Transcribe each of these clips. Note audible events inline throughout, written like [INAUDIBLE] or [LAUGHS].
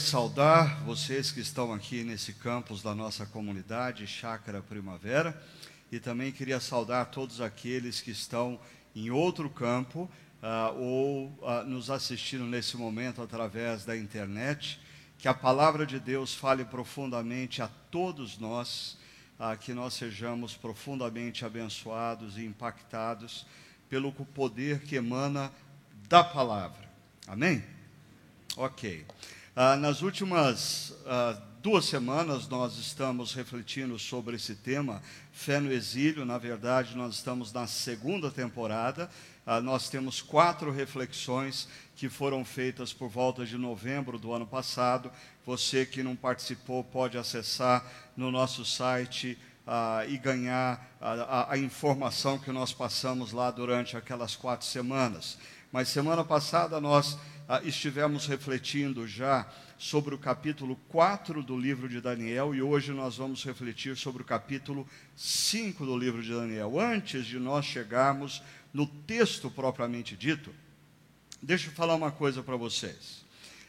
Saudar vocês que estão aqui nesse campus da nossa comunidade, Chácara Primavera, e também queria saudar todos aqueles que estão em outro campo uh, ou uh, nos assistindo nesse momento através da internet. Que a palavra de Deus fale profundamente a todos nós, uh, que nós sejamos profundamente abençoados e impactados pelo poder que emana da palavra. Amém? Ok. Ah, nas últimas ah, duas semanas nós estamos refletindo sobre esse tema, fé no exílio. Na verdade, nós estamos na segunda temporada. Ah, nós temos quatro reflexões que foram feitas por volta de novembro do ano passado. Você que não participou pode acessar no nosso site ah, e ganhar a, a informação que nós passamos lá durante aquelas quatro semanas. Mas semana passada nós estivemos refletindo já sobre o capítulo 4 do livro de Daniel e hoje nós vamos refletir sobre o capítulo 5 do livro de Daniel. Antes de nós chegarmos no texto propriamente dito, deixa eu falar uma coisa para vocês.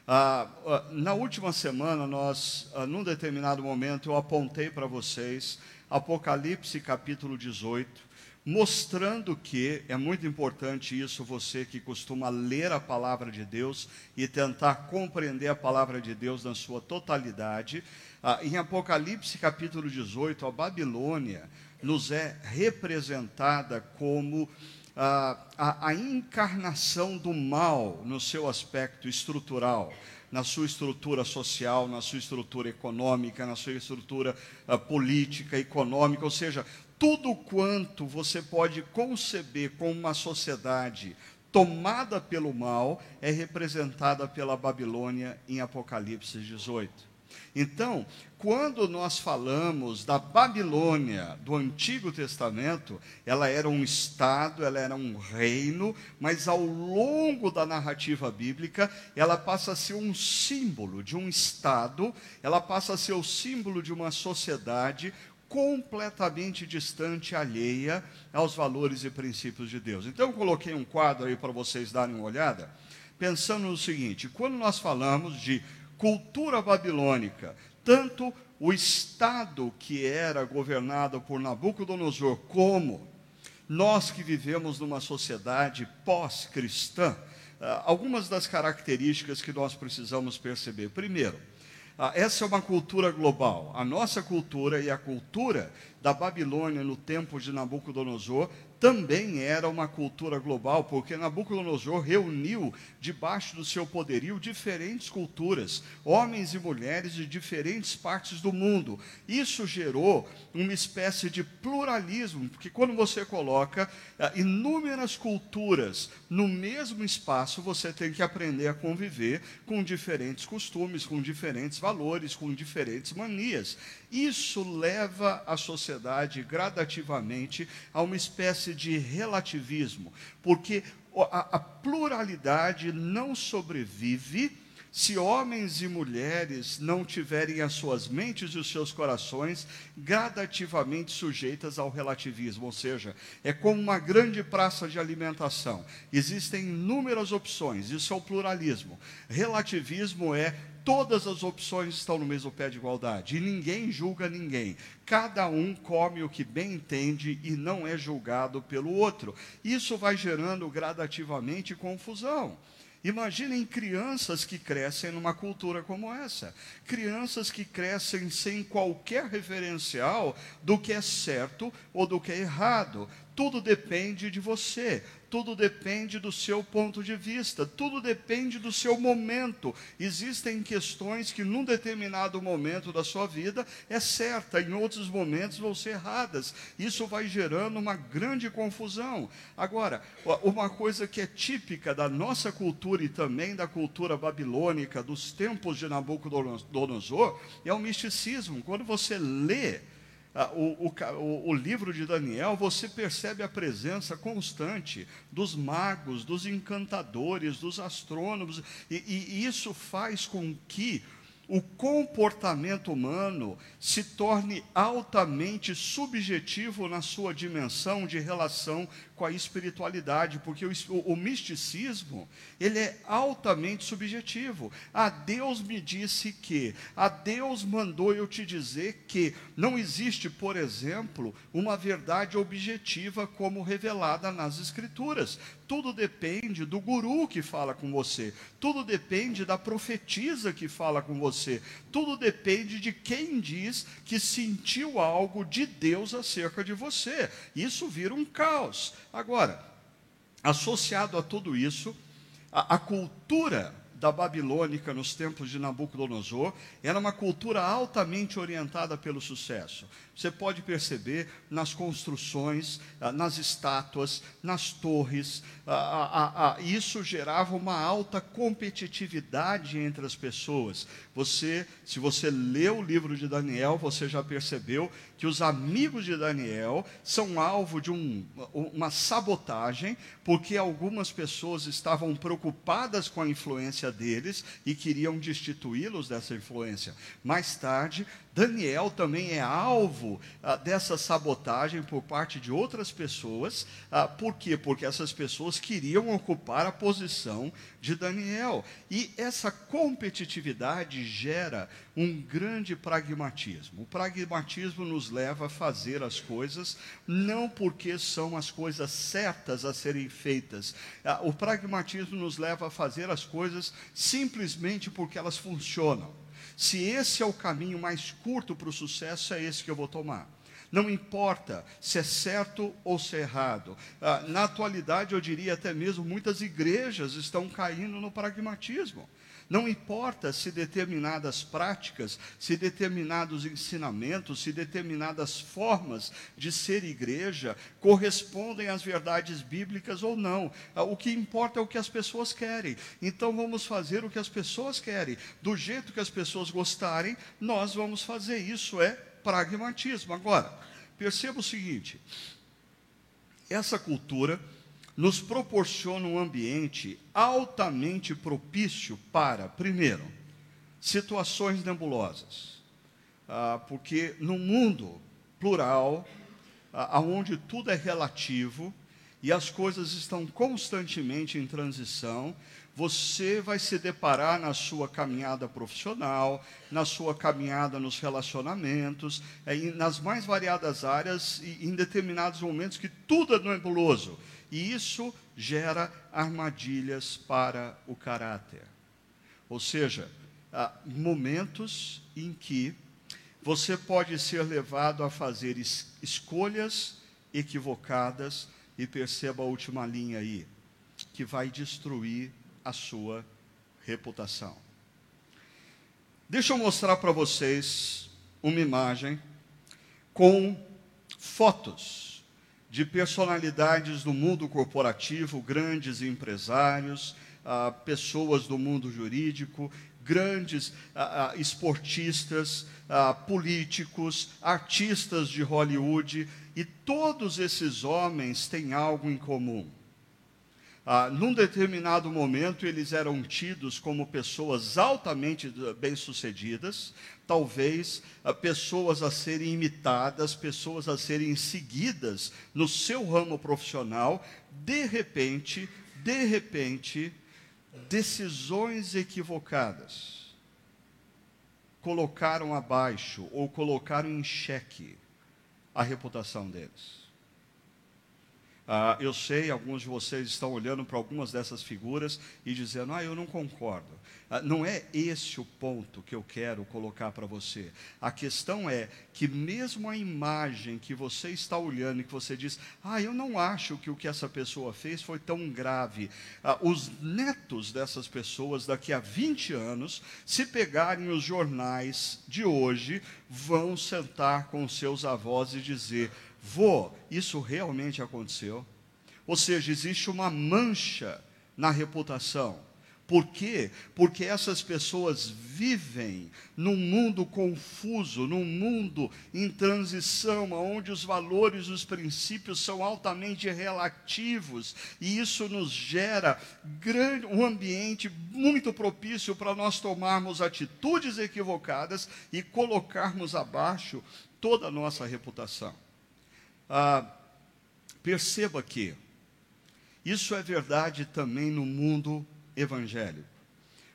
Ah, ah, na última semana, nós, ah, num determinado momento, eu apontei para vocês Apocalipse capítulo 18 mostrando que é muito importante isso, você que costuma ler a palavra de Deus e tentar compreender a palavra de Deus na sua totalidade. Ah, em Apocalipse capítulo 18, a Babilônia nos é representada como ah, a, a encarnação do mal no seu aspecto estrutural na sua estrutura social, na sua estrutura econômica, na sua estrutura uh, política, econômica, ou seja, tudo quanto você pode conceber como uma sociedade tomada pelo mal é representada pela Babilônia em Apocalipse 18. Então, quando nós falamos da Babilônia do Antigo Testamento, ela era um estado, ela era um reino, mas ao longo da narrativa bíblica, ela passa a ser um símbolo de um estado, ela passa a ser o símbolo de uma sociedade completamente distante, alheia aos valores e princípios de Deus. Então, eu coloquei um quadro aí para vocês darem uma olhada, pensando no seguinte: quando nós falamos de cultura babilônica, tanto o Estado que era governado por Nabucodonosor, como nós que vivemos numa sociedade pós-cristã, ah, algumas das características que nós precisamos perceber. Primeiro, essa é uma cultura global. A nossa cultura e a cultura da Babilônia no tempo de Nabucodonosor também era uma cultura global, porque Nabucodonosor reuniu debaixo do seu poderio diferentes culturas, homens e mulheres de diferentes partes do mundo. Isso gerou uma espécie de pluralismo, porque quando você coloca uh, inúmeras culturas no mesmo espaço, você tem que aprender a conviver com diferentes costumes, com diferentes valores, com diferentes manias. Isso leva a sociedade gradativamente a uma espécie de relativismo, porque a, a pluralidade não sobrevive se homens e mulheres não tiverem as suas mentes e os seus corações gradativamente sujeitas ao relativismo, ou seja, é como uma grande praça de alimentação. Existem inúmeras opções, isso é o pluralismo. Relativismo é todas as opções estão no mesmo pé de igualdade e ninguém julga ninguém. Cada um come o que bem entende e não é julgado pelo outro. Isso vai gerando gradativamente confusão. Imaginem crianças que crescem numa cultura como essa. Crianças que crescem sem qualquer referencial do que é certo ou do que é errado. Tudo depende de você tudo depende do seu ponto de vista, tudo depende do seu momento. Existem questões que, num determinado momento da sua vida, é certa, em outros momentos vão ser erradas. Isso vai gerando uma grande confusão. Agora, uma coisa que é típica da nossa cultura e também da cultura babilônica dos tempos de Nabucodonosor é o misticismo. Quando você lê o, o, o, livro de Daniel, você percebe a presença constante dos magos, dos encantadores, dos astrônomos, e, e isso faz com que o comportamento humano se torne altamente subjetivo na sua dimensão de relação com a espiritualidade, porque o, o, o misticismo, ele é altamente subjetivo. A Deus me disse que, a Deus mandou eu te dizer que não existe, por exemplo, uma verdade objetiva como revelada nas escrituras. Tudo depende do guru que fala com você, tudo depende da profetisa que fala com você, tudo depende de quem diz que sentiu algo de Deus acerca de você. Isso vira um caos. Agora, associado a tudo isso, a, a cultura da Babilônica nos tempos de Nabucodonosor era uma cultura altamente orientada pelo sucesso. Você pode perceber nas construções, ah, nas estátuas, nas torres, ah, ah, isso gerava uma alta competitividade entre as pessoas. Você, se você lê o livro de Daniel, você já percebeu que os amigos de Daniel são alvo de um, uma sabotagem, porque algumas pessoas estavam preocupadas com a influência deles e queriam destituí-los dessa influência. Mais tarde, Daniel também é alvo ah, dessa sabotagem por parte de outras pessoas. Ah, por quê? Porque essas pessoas queriam ocupar a posição de Daniel. E essa competitividade gera um grande pragmatismo. O pragmatismo nos leva a fazer as coisas não porque são as coisas certas a serem feitas. Ah, o pragmatismo nos leva a fazer as coisas simplesmente porque elas funcionam. Se esse é o caminho mais curto para o sucesso, é esse que eu vou tomar. Não importa se é certo ou se é errado. Ah, na atualidade, eu diria até mesmo, muitas igrejas estão caindo no pragmatismo. Não importa se determinadas práticas, se determinados ensinamentos, se determinadas formas de ser igreja correspondem às verdades bíblicas ou não. Ah, o que importa é o que as pessoas querem. Então vamos fazer o que as pessoas querem. Do jeito que as pessoas gostarem, nós vamos fazer. Isso é pragmatismo. Agora, perceba o seguinte: essa cultura nos proporciona um ambiente altamente propício para, primeiro, situações nebulosas. Ah, porque no mundo plural, ah, onde tudo é relativo e as coisas estão constantemente em transição, você vai se deparar na sua caminhada profissional, na sua caminhada nos relacionamentos, é, nas mais variadas áreas e em determinados momentos que tudo é nebuloso e isso gera armadilhas para o caráter. Ou seja, há momentos em que você pode ser levado a fazer es escolhas equivocadas, e perceba a última linha aí, que vai destruir a sua reputação. Deixa eu mostrar para vocês uma imagem com fotos de personalidades do mundo corporativo, grandes empresários, ah, pessoas do mundo jurídico, grandes ah, ah, esportistas, ah, políticos, artistas de Hollywood, e todos esses homens têm algo em comum. Ah, num determinado momento, eles eram tidos como pessoas altamente bem-sucedidas, talvez ah, pessoas a serem imitadas, pessoas a serem seguidas no seu ramo profissional, de repente, de repente, decisões equivocadas colocaram abaixo ou colocaram em xeque a reputação deles. Ah, eu sei, alguns de vocês estão olhando para algumas dessas figuras e dizendo, ah, eu não concordo. Ah, não é esse o ponto que eu quero colocar para você. A questão é que, mesmo a imagem que você está olhando e que você diz, ah, eu não acho que o que essa pessoa fez foi tão grave. Ah, os netos dessas pessoas, daqui a 20 anos, se pegarem os jornais de hoje, vão sentar com seus avós e dizer, vô, isso realmente aconteceu? Ou seja, existe uma mancha na reputação. Por quê? Porque essas pessoas vivem num mundo confuso, num mundo em transição, onde os valores, os princípios são altamente relativos, e isso nos gera grande, um ambiente muito propício para nós tomarmos atitudes equivocadas e colocarmos abaixo toda a nossa reputação. Ah, perceba que Isso é verdade também no mundo evangélico.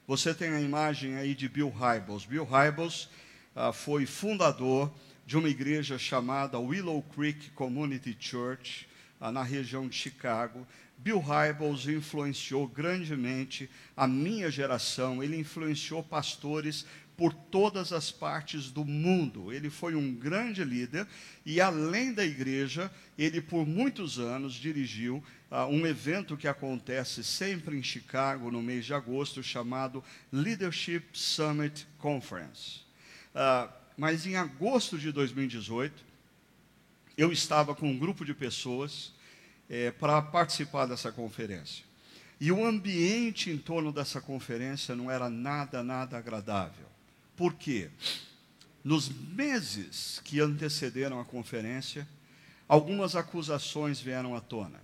Você tem a imagem aí de Bill Hybels. Bill Hybels ah, foi fundador de uma igreja chamada Willow Creek Community Church, ah, na região de Chicago. Bill Hybels influenciou grandemente a minha geração, ele influenciou pastores por todas as partes do mundo. Ele foi um grande líder e, além da igreja, ele por muitos anos dirigiu uh, um evento que acontece sempre em Chicago no mês de agosto, chamado Leadership Summit Conference. Uh, mas em agosto de 2018, eu estava com um grupo de pessoas é, para participar dessa conferência. E o ambiente em torno dessa conferência não era nada, nada agradável. Por quê? Nos meses que antecederam a conferência, algumas acusações vieram à tona.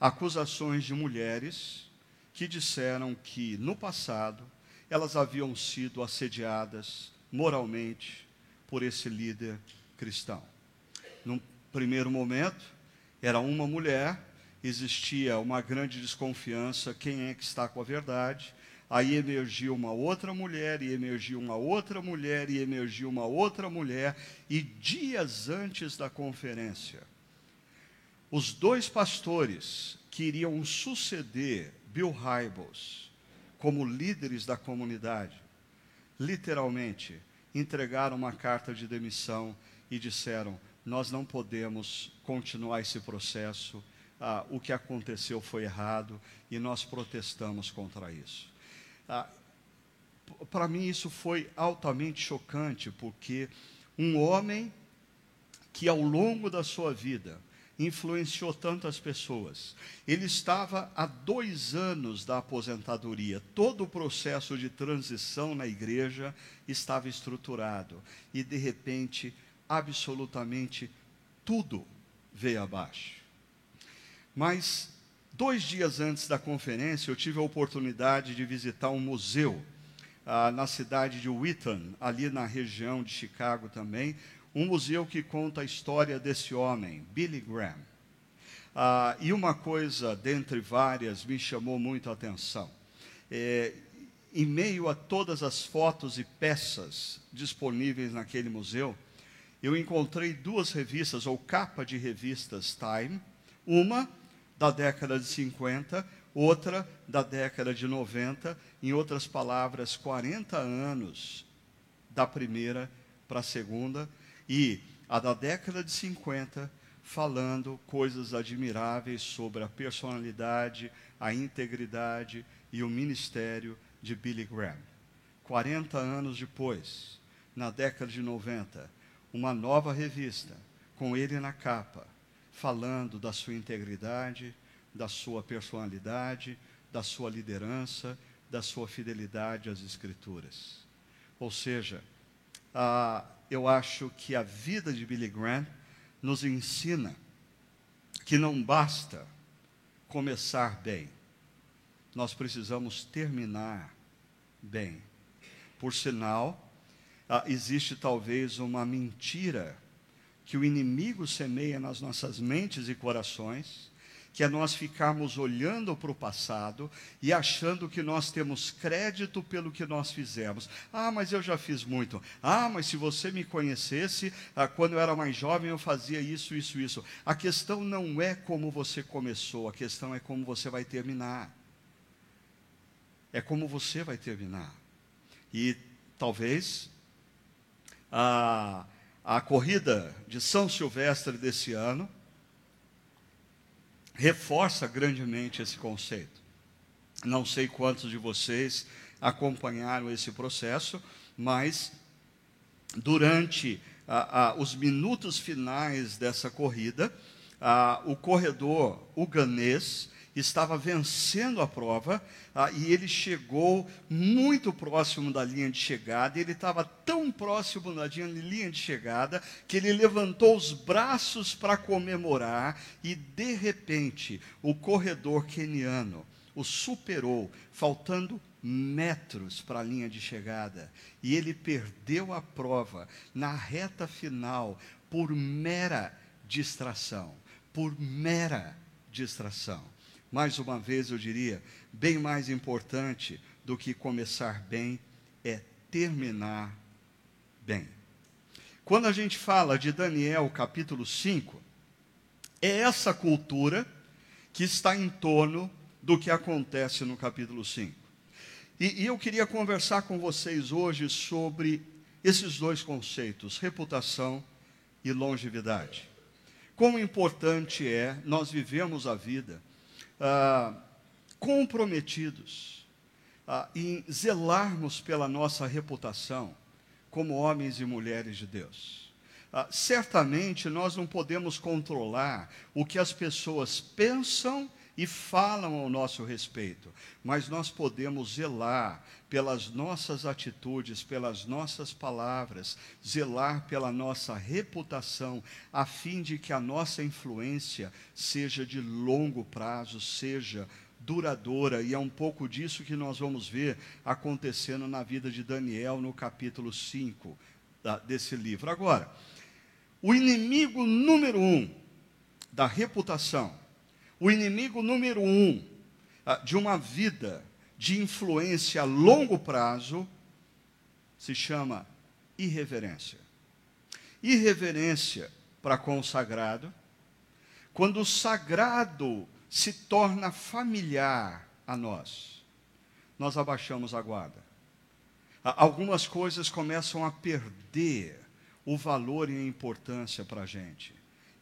Acusações de mulheres que disseram que, no passado, elas haviam sido assediadas moralmente por esse líder cristão. Num primeiro momento, era uma mulher, existia uma grande desconfiança: quem é que está com a verdade? Aí emergiu uma outra mulher, e emergiu uma outra mulher, e emergiu uma outra mulher, e dias antes da conferência, os dois pastores que iriam suceder Bill Hybels como líderes da comunidade, literalmente entregaram uma carta de demissão e disseram: Nós não podemos continuar esse processo, ah, o que aconteceu foi errado e nós protestamos contra isso. Ah, Para mim, isso foi altamente chocante, porque um homem que ao longo da sua vida influenciou tantas pessoas. Ele estava há dois anos da aposentadoria. Todo o processo de transição na igreja estava estruturado. E, de repente, absolutamente tudo veio abaixo. Mas Dois dias antes da conferência, eu tive a oportunidade de visitar um museu ah, na cidade de Wheaton, ali na região de Chicago também, um museu que conta a história desse homem, Billy Graham. Ah, e uma coisa, dentre várias, me chamou muito a atenção. É, em meio a todas as fotos e peças disponíveis naquele museu, eu encontrei duas revistas, ou capa de revistas Time, uma da década de 50, outra da década de 90, em outras palavras, 40 anos da primeira para a segunda, e a da década de 50 falando coisas admiráveis sobre a personalidade, a integridade e o ministério de Billy Graham. 40 anos depois, na década de 90, uma nova revista, com ele na capa, falando da sua integridade, da sua personalidade, da sua liderança, da sua fidelidade às Escrituras. Ou seja, ah, eu acho que a vida de Billy Graham nos ensina que não basta começar bem, nós precisamos terminar bem. Por sinal, ah, existe talvez uma mentira que o inimigo semeia nas nossas mentes e corações, que é nós ficarmos olhando para o passado e achando que nós temos crédito pelo que nós fizemos. Ah, mas eu já fiz muito. Ah, mas se você me conhecesse, ah, quando eu era mais jovem eu fazia isso, isso, isso. A questão não é como você começou, a questão é como você vai terminar. É como você vai terminar. E talvez. Ah, a corrida de São Silvestre desse ano reforça grandemente esse conceito. Não sei quantos de vocês acompanharam esse processo, mas durante os minutos finais dessa corrida, o corredor uganês estava vencendo a prova ah, e ele chegou muito próximo da linha de chegada. Ele estava tão próximo da linha de chegada que ele levantou os braços para comemorar e de repente o corredor keniano o superou, faltando metros para a linha de chegada. E ele perdeu a prova na reta final por mera distração, por mera distração. Mais uma vez eu diria, bem mais importante do que começar bem é terminar bem. Quando a gente fala de Daniel capítulo 5, é essa cultura que está em torno do que acontece no capítulo 5. E, e eu queria conversar com vocês hoje sobre esses dois conceitos, reputação e longevidade. Quão importante é nós vivemos a vida ah, comprometidos ah, em zelarmos pela nossa reputação como homens e mulheres de Deus. Ah, certamente nós não podemos controlar o que as pessoas pensam e falam ao nosso respeito, mas nós podemos zelar pelas nossas atitudes, pelas nossas palavras, zelar pela nossa reputação, a fim de que a nossa influência seja de longo prazo, seja duradoura, e é um pouco disso que nós vamos ver acontecendo na vida de Daniel no capítulo 5 da, desse livro. Agora, o inimigo número um da reputação, o inimigo número um ah, de uma vida de influência a longo prazo se chama irreverência. Irreverência para consagrado, quando o sagrado se torna familiar a nós, nós abaixamos a guarda. Algumas coisas começam a perder o valor e a importância para a gente.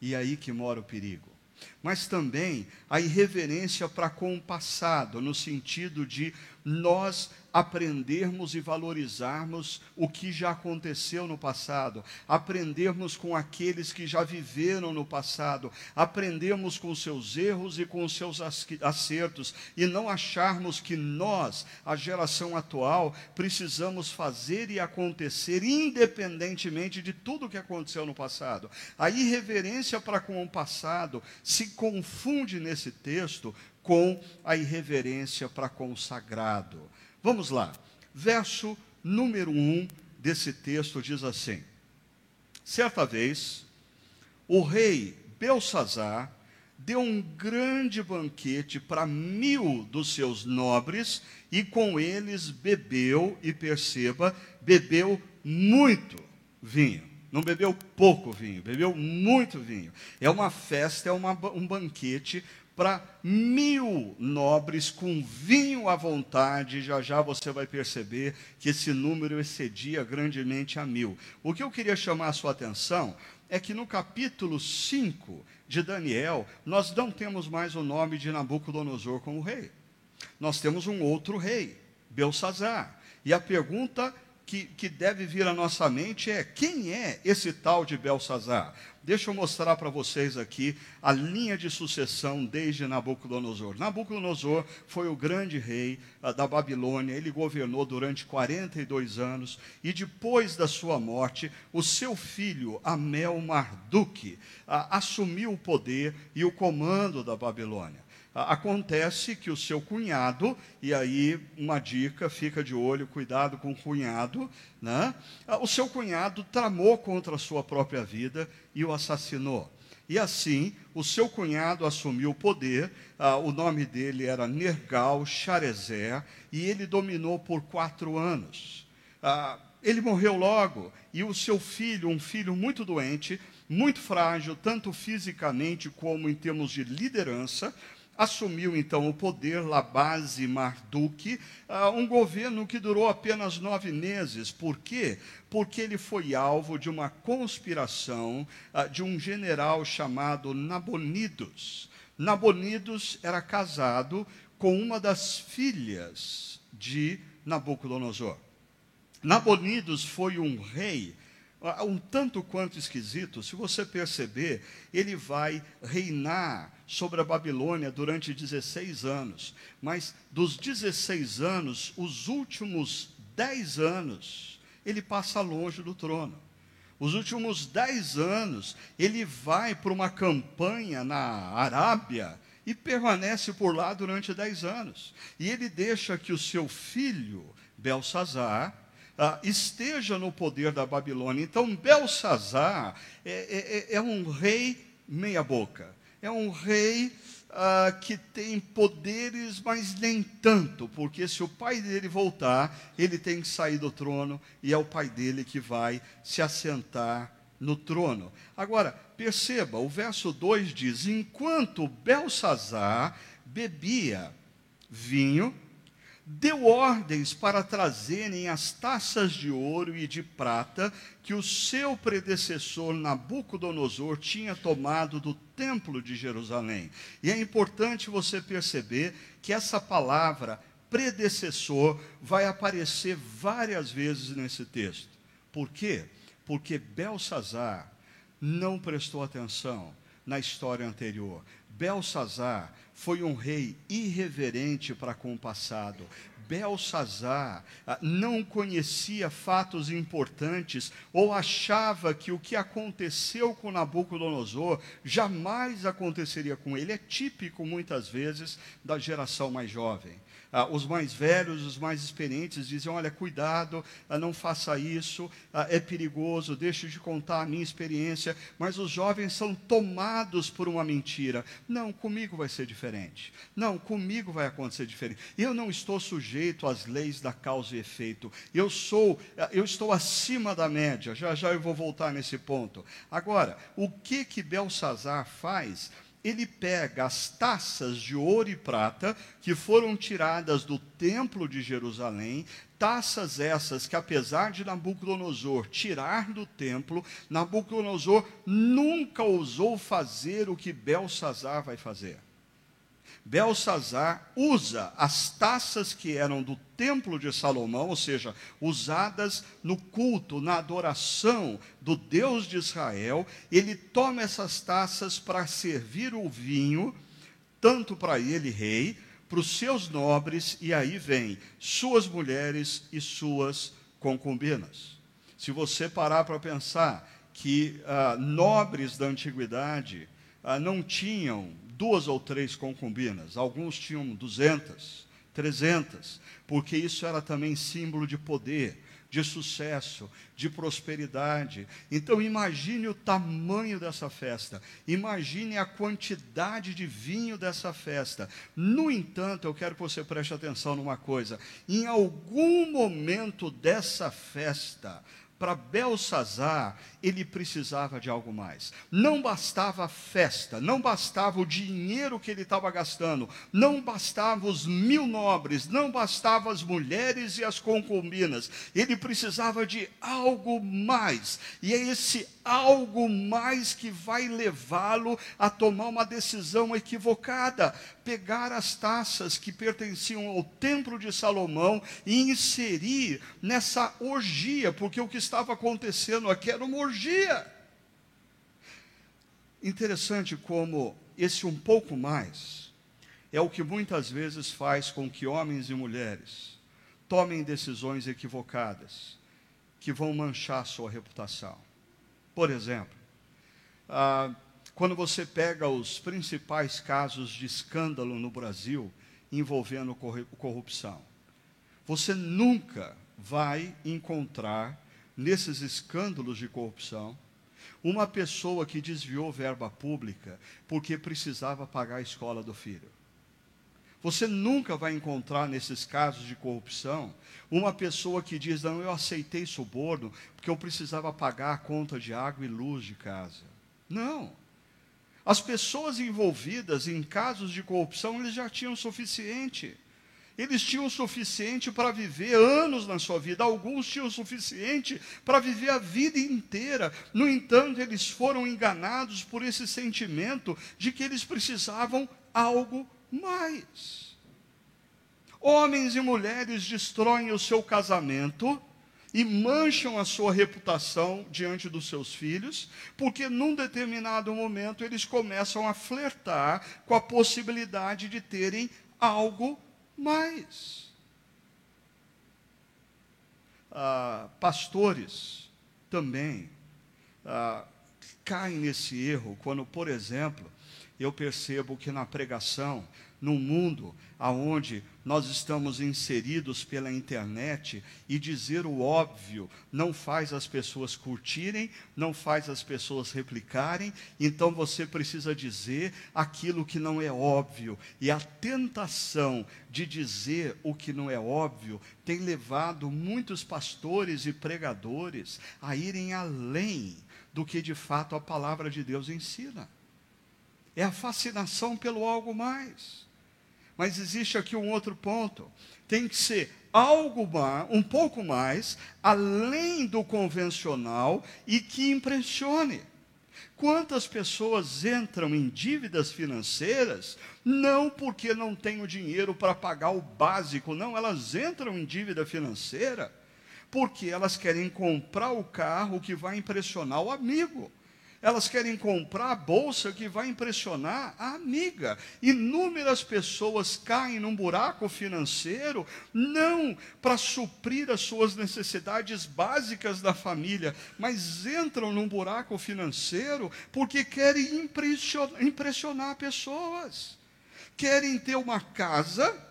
E é aí que mora o perigo mas também a irreverência para com o passado, no sentido de nós aprendermos e valorizarmos o que já aconteceu no passado, aprendermos com aqueles que já viveram no passado, aprendermos com seus erros e com seus acertos, e não acharmos que nós, a geração atual, precisamos fazer e acontecer independentemente de tudo que aconteceu no passado. A irreverência para com o passado se confunde nesse texto com a irreverência para com o sagrado. Vamos lá. Verso número 1 desse texto diz assim: Certa vez, o rei Belsazar deu um grande banquete para mil dos seus nobres e com eles bebeu, e perceba, bebeu muito vinho. Não bebeu pouco vinho, bebeu muito vinho. É uma festa, é uma, um banquete para mil nobres com vinho à vontade. Já já você vai perceber que esse número excedia grandemente a mil. O que eu queria chamar a sua atenção é que no capítulo 5 de Daniel, nós não temos mais o nome de Nabucodonosor como rei. Nós temos um outro rei, Belsazar. E a pergunta que, que deve vir à nossa mente é: quem é esse tal de Belsazar? Deixa eu mostrar para vocês aqui a linha de sucessão desde Nabucodonosor. Nabucodonosor foi o grande rei uh, da Babilônia, ele governou durante 42 anos e depois da sua morte, o seu filho Amel Marduk uh, assumiu o poder e o comando da Babilônia acontece que o seu cunhado, e aí uma dica, fica de olho, cuidado com o cunhado, né? o seu cunhado tramou contra a sua própria vida e o assassinou. E assim, o seu cunhado assumiu o poder, ah, o nome dele era Nergal Sharezer, e ele dominou por quatro anos. Ah, ele morreu logo, e o seu filho, um filho muito doente, muito frágil, tanto fisicamente como em termos de liderança, assumiu então o poder Labase Marduk, uh, um governo que durou apenas nove meses. Por quê? Porque ele foi alvo de uma conspiração uh, de um general chamado Nabonidos. Nabonidos era casado com uma das filhas de Nabucodonosor. Nabonidos foi um rei um tanto quanto esquisito, se você perceber, ele vai reinar sobre a Babilônia durante 16 anos, mas dos 16 anos, os últimos 10 anos, ele passa longe do trono. Os últimos 10 anos, ele vai para uma campanha na Arábia e permanece por lá durante 10 anos. E ele deixa que o seu filho, Belsazar, ah, esteja no poder da Babilônia. Então, Belsazar é, é, é, é um rei meia-boca. É um rei uh, que tem poderes, mas nem tanto, porque se o pai dele voltar, ele tem que sair do trono e é o pai dele que vai se assentar no trono. Agora, perceba, o verso 2 diz: Enquanto Belsazar bebia vinho, deu ordens para trazerem as taças de ouro e de prata que o seu predecessor Nabucodonosor tinha tomado do templo de Jerusalém. E é importante você perceber que essa palavra predecessor vai aparecer várias vezes nesse texto. Por quê? Porque Belsazar não prestou atenção na história anterior. Belsazar foi um rei irreverente para com o passado. Belsazar ah, não conhecia fatos importantes ou achava que o que aconteceu com Nabucodonosor jamais aconteceria com ele. É típico, muitas vezes, da geração mais jovem ah, os mais velhos, os mais experientes dizem: olha, cuidado, ah, não faça isso, ah, é perigoso, deixe de contar a minha experiência. Mas os jovens são tomados por uma mentira. Não, comigo vai ser diferente. Não, comigo vai acontecer diferente. Eu não estou sujeito às leis da causa e efeito. Eu sou, ah, eu estou acima da média. Já já eu vou voltar nesse ponto. Agora, o que que Belsazar faz? Ele pega as taças de ouro e prata que foram tiradas do templo de Jerusalém, taças essas que, apesar de Nabucodonosor tirar do templo, Nabucodonosor nunca ousou fazer o que Belsazar vai fazer. Belsazar usa as taças que eram do templo de Salomão, ou seja, usadas no culto, na adoração do Deus de Israel, ele toma essas taças para servir o vinho, tanto para ele, rei, para os seus nobres, e aí vem suas mulheres e suas concubinas. Se você parar para pensar que ah, nobres da antiguidade ah, não tinham duas ou três concubinas, alguns tinham duzentas, trezentas, porque isso era também símbolo de poder, de sucesso, de prosperidade. Então imagine o tamanho dessa festa, imagine a quantidade de vinho dessa festa. No entanto, eu quero que você preste atenção numa coisa: em algum momento dessa festa, para Belsazar, ele precisava de algo mais. Não bastava a festa, não bastava o dinheiro que ele estava gastando, não bastava os mil nobres, não bastava as mulheres e as concubinas. Ele precisava de algo mais. E é esse algo mais que vai levá-lo a tomar uma decisão equivocada, pegar as taças que pertenciam ao templo de Salomão e inserir nessa orgia, porque o que estava acontecendo aqui era uma orgia. Interessante como esse um pouco mais é o que muitas vezes faz com que homens e mulheres tomem decisões equivocadas que vão manchar sua reputação. Por exemplo, ah, quando você pega os principais casos de escândalo no Brasil envolvendo corrupção, você nunca vai encontrar nesses escândalos de corrupção uma pessoa que desviou verba pública porque precisava pagar a escola do filho. Você nunca vai encontrar nesses casos de corrupção uma pessoa que diz: Não, eu aceitei suborno porque eu precisava pagar a conta de água e luz de casa. Não. As pessoas envolvidas em casos de corrupção, eles já tinham o suficiente. Eles tinham o suficiente para viver anos na sua vida, alguns tinham o suficiente para viver a vida inteira. No entanto, eles foram enganados por esse sentimento de que eles precisavam algo mais. Homens e mulheres destroem o seu casamento e mancham a sua reputação diante dos seus filhos, porque num determinado momento eles começam a flertar com a possibilidade de terem algo mais. Ah, pastores também ah, caem nesse erro quando, por exemplo, eu percebo que na pregação, no mundo aonde nós estamos inseridos pela internet e dizer o óbvio não faz as pessoas curtirem, não faz as pessoas replicarem, então você precisa dizer aquilo que não é óbvio. E a tentação de dizer o que não é óbvio tem levado muitos pastores e pregadores a irem além do que de fato a palavra de Deus ensina. É a fascinação pelo algo mais. Mas existe aqui um outro ponto. Tem que ser algo um pouco mais, além do convencional e que impressione. Quantas pessoas entram em dívidas financeiras não porque não têm o dinheiro para pagar o básico, não, elas entram em dívida financeira porque elas querem comprar o carro que vai impressionar o amigo. Elas querem comprar a bolsa que vai impressionar a amiga. Inúmeras pessoas caem num buraco financeiro, não para suprir as suas necessidades básicas da família, mas entram num buraco financeiro porque querem impressionar, impressionar pessoas. Querem ter uma casa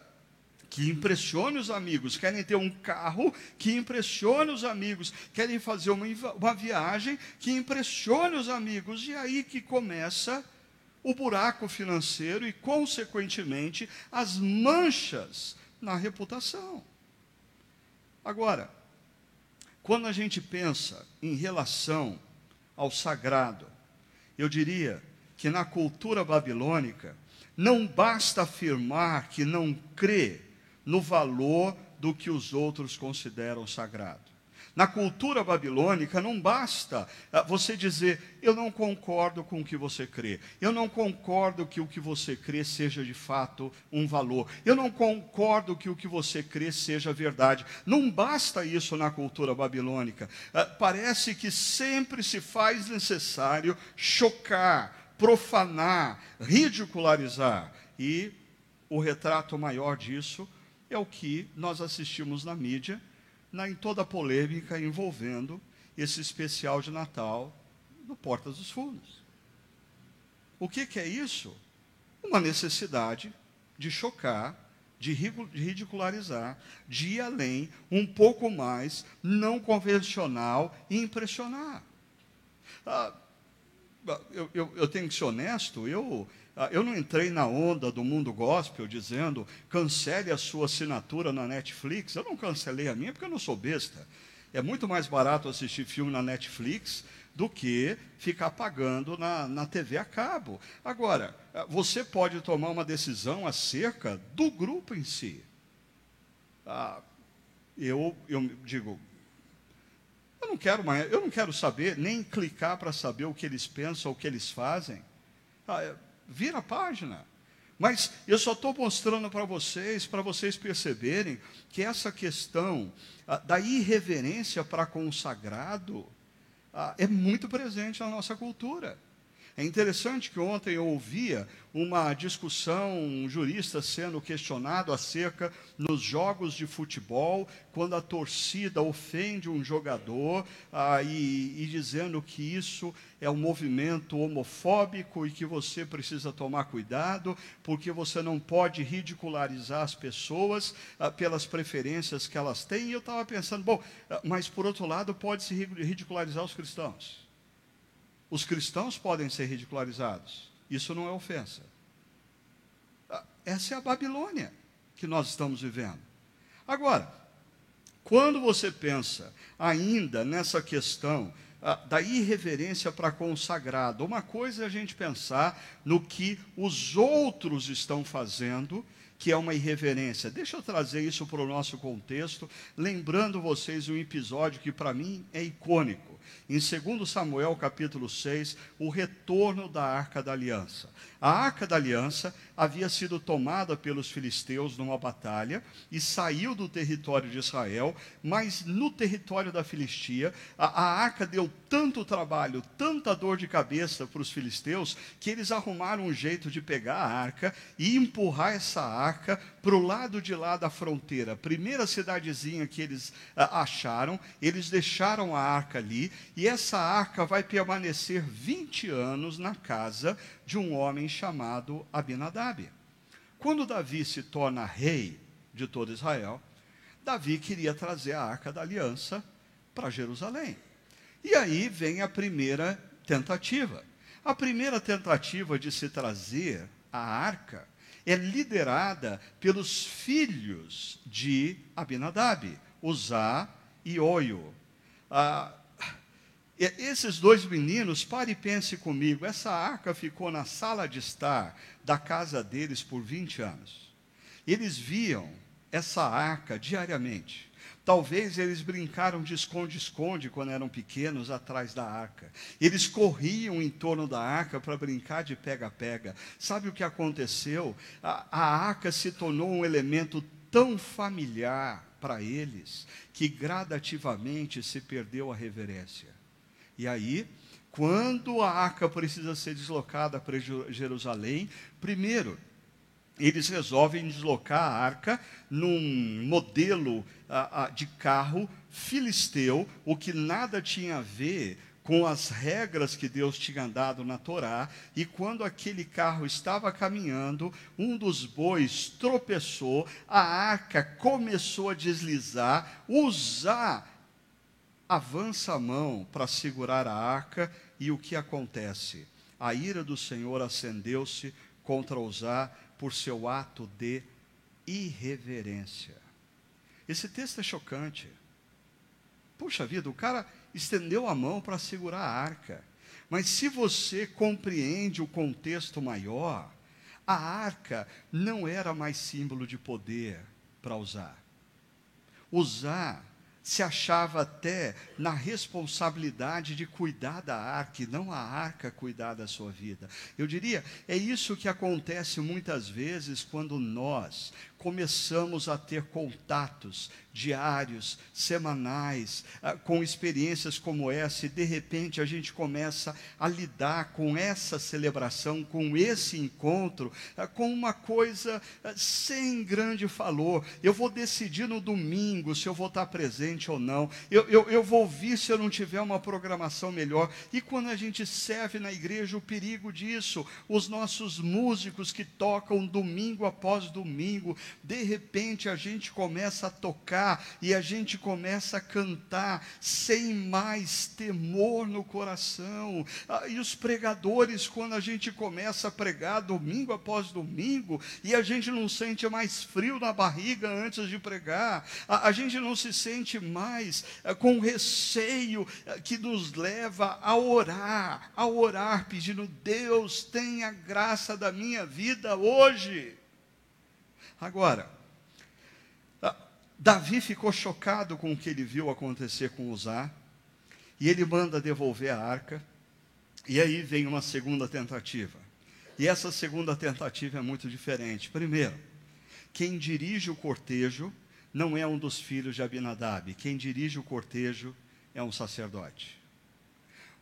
que impressione os amigos, querem ter um carro que impressione os amigos, querem fazer uma, uma viagem que impressione os amigos, e aí que começa o buraco financeiro e, consequentemente, as manchas na reputação. Agora, quando a gente pensa em relação ao sagrado, eu diria que na cultura babilônica, não basta afirmar que não crê no valor do que os outros consideram sagrado. Na cultura babilônica, não basta ah, você dizer, eu não concordo com o que você crê, eu não concordo que o que você crê seja de fato um valor, eu não concordo que o que você crê seja verdade. Não basta isso na cultura babilônica. Ah, parece que sempre se faz necessário chocar, profanar, ridicularizar. E o retrato maior disso é o que nós assistimos na mídia, na, em toda a polêmica envolvendo esse especial de Natal do Portas dos Fundos. O que, que é isso? Uma necessidade de chocar, de ridicularizar, de ir além, um pouco mais, não convencional e impressionar. Ah, eu, eu, eu tenho que ser honesto, eu eu não entrei na onda do mundo gospel dizendo cancele a sua assinatura na Netflix. Eu não cancelei a minha porque eu não sou besta. É muito mais barato assistir filme na Netflix do que ficar pagando na, na TV a cabo. Agora, ah, você pode tomar uma decisão acerca do grupo em si. Ah, eu, eu digo, eu não quero mais, eu não quero saber, nem clicar para saber o que eles pensam, o que eles fazem. Ah, vira a página. Mas eu só estou mostrando para vocês, para vocês perceberem que essa questão ah, da irreverência para com o sagrado ah, é muito presente na nossa cultura. É interessante que ontem eu ouvia uma discussão, um jurista sendo questionado acerca nos jogos de futebol, quando a torcida ofende um jogador ah, e, e dizendo que isso é um movimento homofóbico e que você precisa tomar cuidado, porque você não pode ridicularizar as pessoas ah, pelas preferências que elas têm. E eu estava pensando, bom, ah, mas por outro lado, pode-se ridicularizar os cristãos. Os cristãos podem ser ridicularizados. Isso não é ofensa. Ah, essa é a Babilônia que nós estamos vivendo. Agora, quando você pensa ainda nessa questão ah, da irreverência para com o sagrado, uma coisa é a gente pensar no que os outros estão fazendo, que é uma irreverência. Deixa eu trazer isso para o nosso contexto, lembrando vocês um episódio que para mim é icônico em 2 Samuel capítulo 6, o retorno da Arca da Aliança. A Arca da Aliança havia sido tomada pelos filisteus numa batalha e saiu do território de Israel, mas no território da Filistia, a, a arca deu tanto trabalho, tanta dor de cabeça para os filisteus, que eles arrumaram um jeito de pegar a arca e empurrar essa arca para o lado de lá da fronteira. A primeira cidadezinha que eles ah, acharam, eles deixaram a arca ali, e essa arca vai permanecer 20 anos na casa de um homem chamado Abinadab. Quando Davi se torna rei de todo Israel, Davi queria trazer a arca da aliança para Jerusalém. E aí vem a primeira tentativa. A primeira tentativa de se trazer a arca é liderada pelos filhos de Abinadab, Uzá e Oio. Ah, esses dois meninos, pare e pense comigo, essa arca ficou na sala de estar da casa deles por 20 anos. Eles viam essa arca diariamente. Talvez eles brincaram de esconde-esconde quando eram pequenos atrás da arca. Eles corriam em torno da arca para brincar de pega-pega. Sabe o que aconteceu? A, a arca se tornou um elemento tão familiar para eles que gradativamente se perdeu a reverência. E aí, quando a arca precisa ser deslocada para Jerusalém, primeiro, eles resolvem deslocar a arca num modelo de carro filisteu, o que nada tinha a ver com as regras que Deus tinha dado na Torá, e quando aquele carro estava caminhando, um dos bois tropeçou, a arca começou a deslizar, usar avança a mão para segurar a arca, e o que acontece? A ira do Senhor acendeu-se contra Uzá por seu ato de irreverência. Esse texto é chocante. Puxa vida, o cara estendeu a mão para segurar a arca. Mas se você compreende o contexto maior, a arca não era mais símbolo de poder para usar. Usar se achava até na responsabilidade de cuidar da arca, e não a arca cuidar da sua vida. Eu diria, é isso que acontece muitas vezes quando nós começamos a ter contatos diários, semanais, ah, com experiências como essa, e de repente a gente começa a lidar com essa celebração, com esse encontro, ah, com uma coisa ah, sem grande valor. Eu vou decidir no domingo se eu vou estar presente ou não, eu, eu, eu vou ouvir se eu não tiver uma programação melhor. E quando a gente serve na igreja, o perigo disso, os nossos músicos que tocam domingo após domingo, de repente a gente começa a tocar e a gente começa a cantar sem mais temor no coração. Ah, e os pregadores, quando a gente começa a pregar domingo após domingo, e a gente não sente mais frio na barriga antes de pregar, a, a gente não se sente mais ah, com receio ah, que nos leva a orar, a orar pedindo: Deus, tenha graça da minha vida hoje. Agora, Davi ficou chocado com o que ele viu acontecer com Uzá, e ele manda devolver a arca, e aí vem uma segunda tentativa. E essa segunda tentativa é muito diferente. Primeiro, quem dirige o cortejo não é um dos filhos de Abinadab, quem dirige o cortejo é um sacerdote.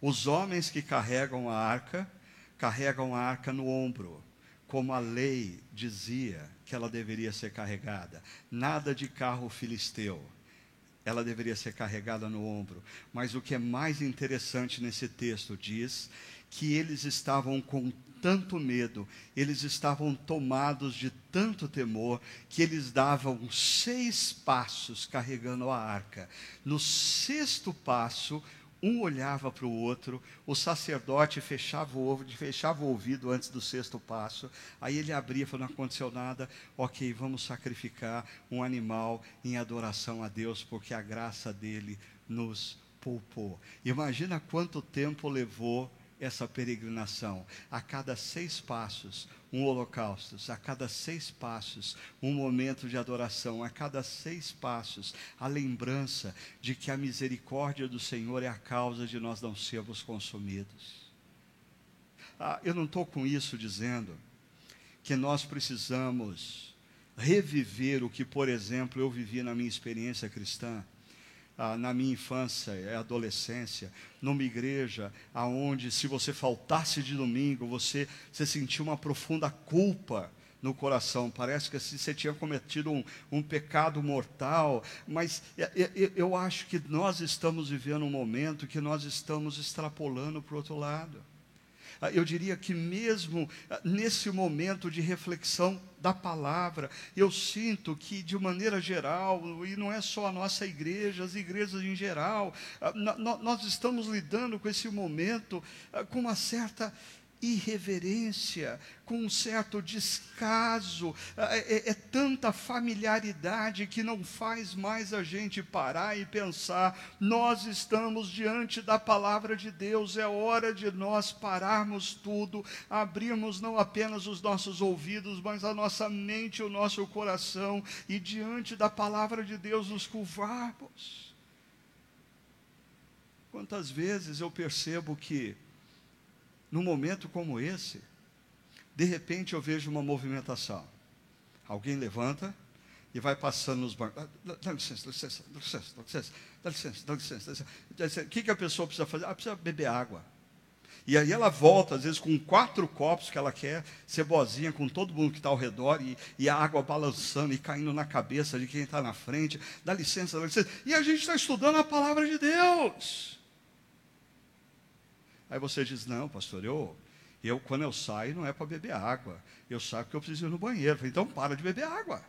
Os homens que carregam a arca, carregam a arca no ombro, como a lei dizia que ela deveria ser carregada. Nada de carro filisteu. Ela deveria ser carregada no ombro. Mas o que é mais interessante nesse texto diz que eles estavam com tanto medo, eles estavam tomados de tanto temor, que eles davam seis passos carregando a arca. No sexto passo, um olhava para o outro, o sacerdote fechava o, ovo, fechava o ouvido antes do sexto passo, aí ele abria falou: não aconteceu nada, ok, vamos sacrificar um animal em adoração a Deus, porque a graça dele nos poupou. Imagina quanto tempo levou essa peregrinação. A cada seis passos, um holocausto, a cada seis passos, um momento de adoração, a cada seis passos, a lembrança de que a misericórdia do Senhor é a causa de nós não sermos consumidos. Ah, eu não estou com isso dizendo que nós precisamos reviver o que, por exemplo, eu vivi na minha experiência cristã ah, na minha infância e adolescência, numa igreja aonde se você faltasse de domingo, você, você sentia uma profunda culpa no coração. Parece que assim, você tinha cometido um, um pecado mortal. Mas eu acho que nós estamos vivendo um momento que nós estamos extrapolando para o outro lado. Ah, eu diria que mesmo ah, nesse momento de reflexão da palavra, eu sinto que, de maneira geral, e não é só a nossa igreja, as igrejas em geral, ah, nós estamos lidando com esse momento com uma certa irreverência, com um certo descaso, é, é, é, tanta familiaridade que não faz mais a gente parar e pensar: nós estamos diante da palavra de Deus, é hora de nós pararmos tudo, abrirmos não apenas os nossos ouvidos, mas a nossa mente o nosso coração, e diante da palavra de Deus nos curvarmos. Quantas vezes eu percebo que num momento como esse, de repente eu vejo uma movimentação. Alguém levanta e vai passando nos bancos. Dá, dá, licença, dá licença, dá licença, dá licença, dá licença, dá licença, dá licença. O que, que a pessoa precisa fazer? Ela precisa beber água. E aí ela volta, às vezes, com quatro copos que ela quer, ser boazinha com todo mundo que está ao redor, e, e, a água balançando e caindo na cabeça de quem está na frente. Dá licença, dá licença. E a gente está estudando a palavra de Deus. Aí você diz: Não, pastor, eu, eu quando eu saio não é para beber água. Eu saio porque eu preciso ir no banheiro. Falei, então para de beber água.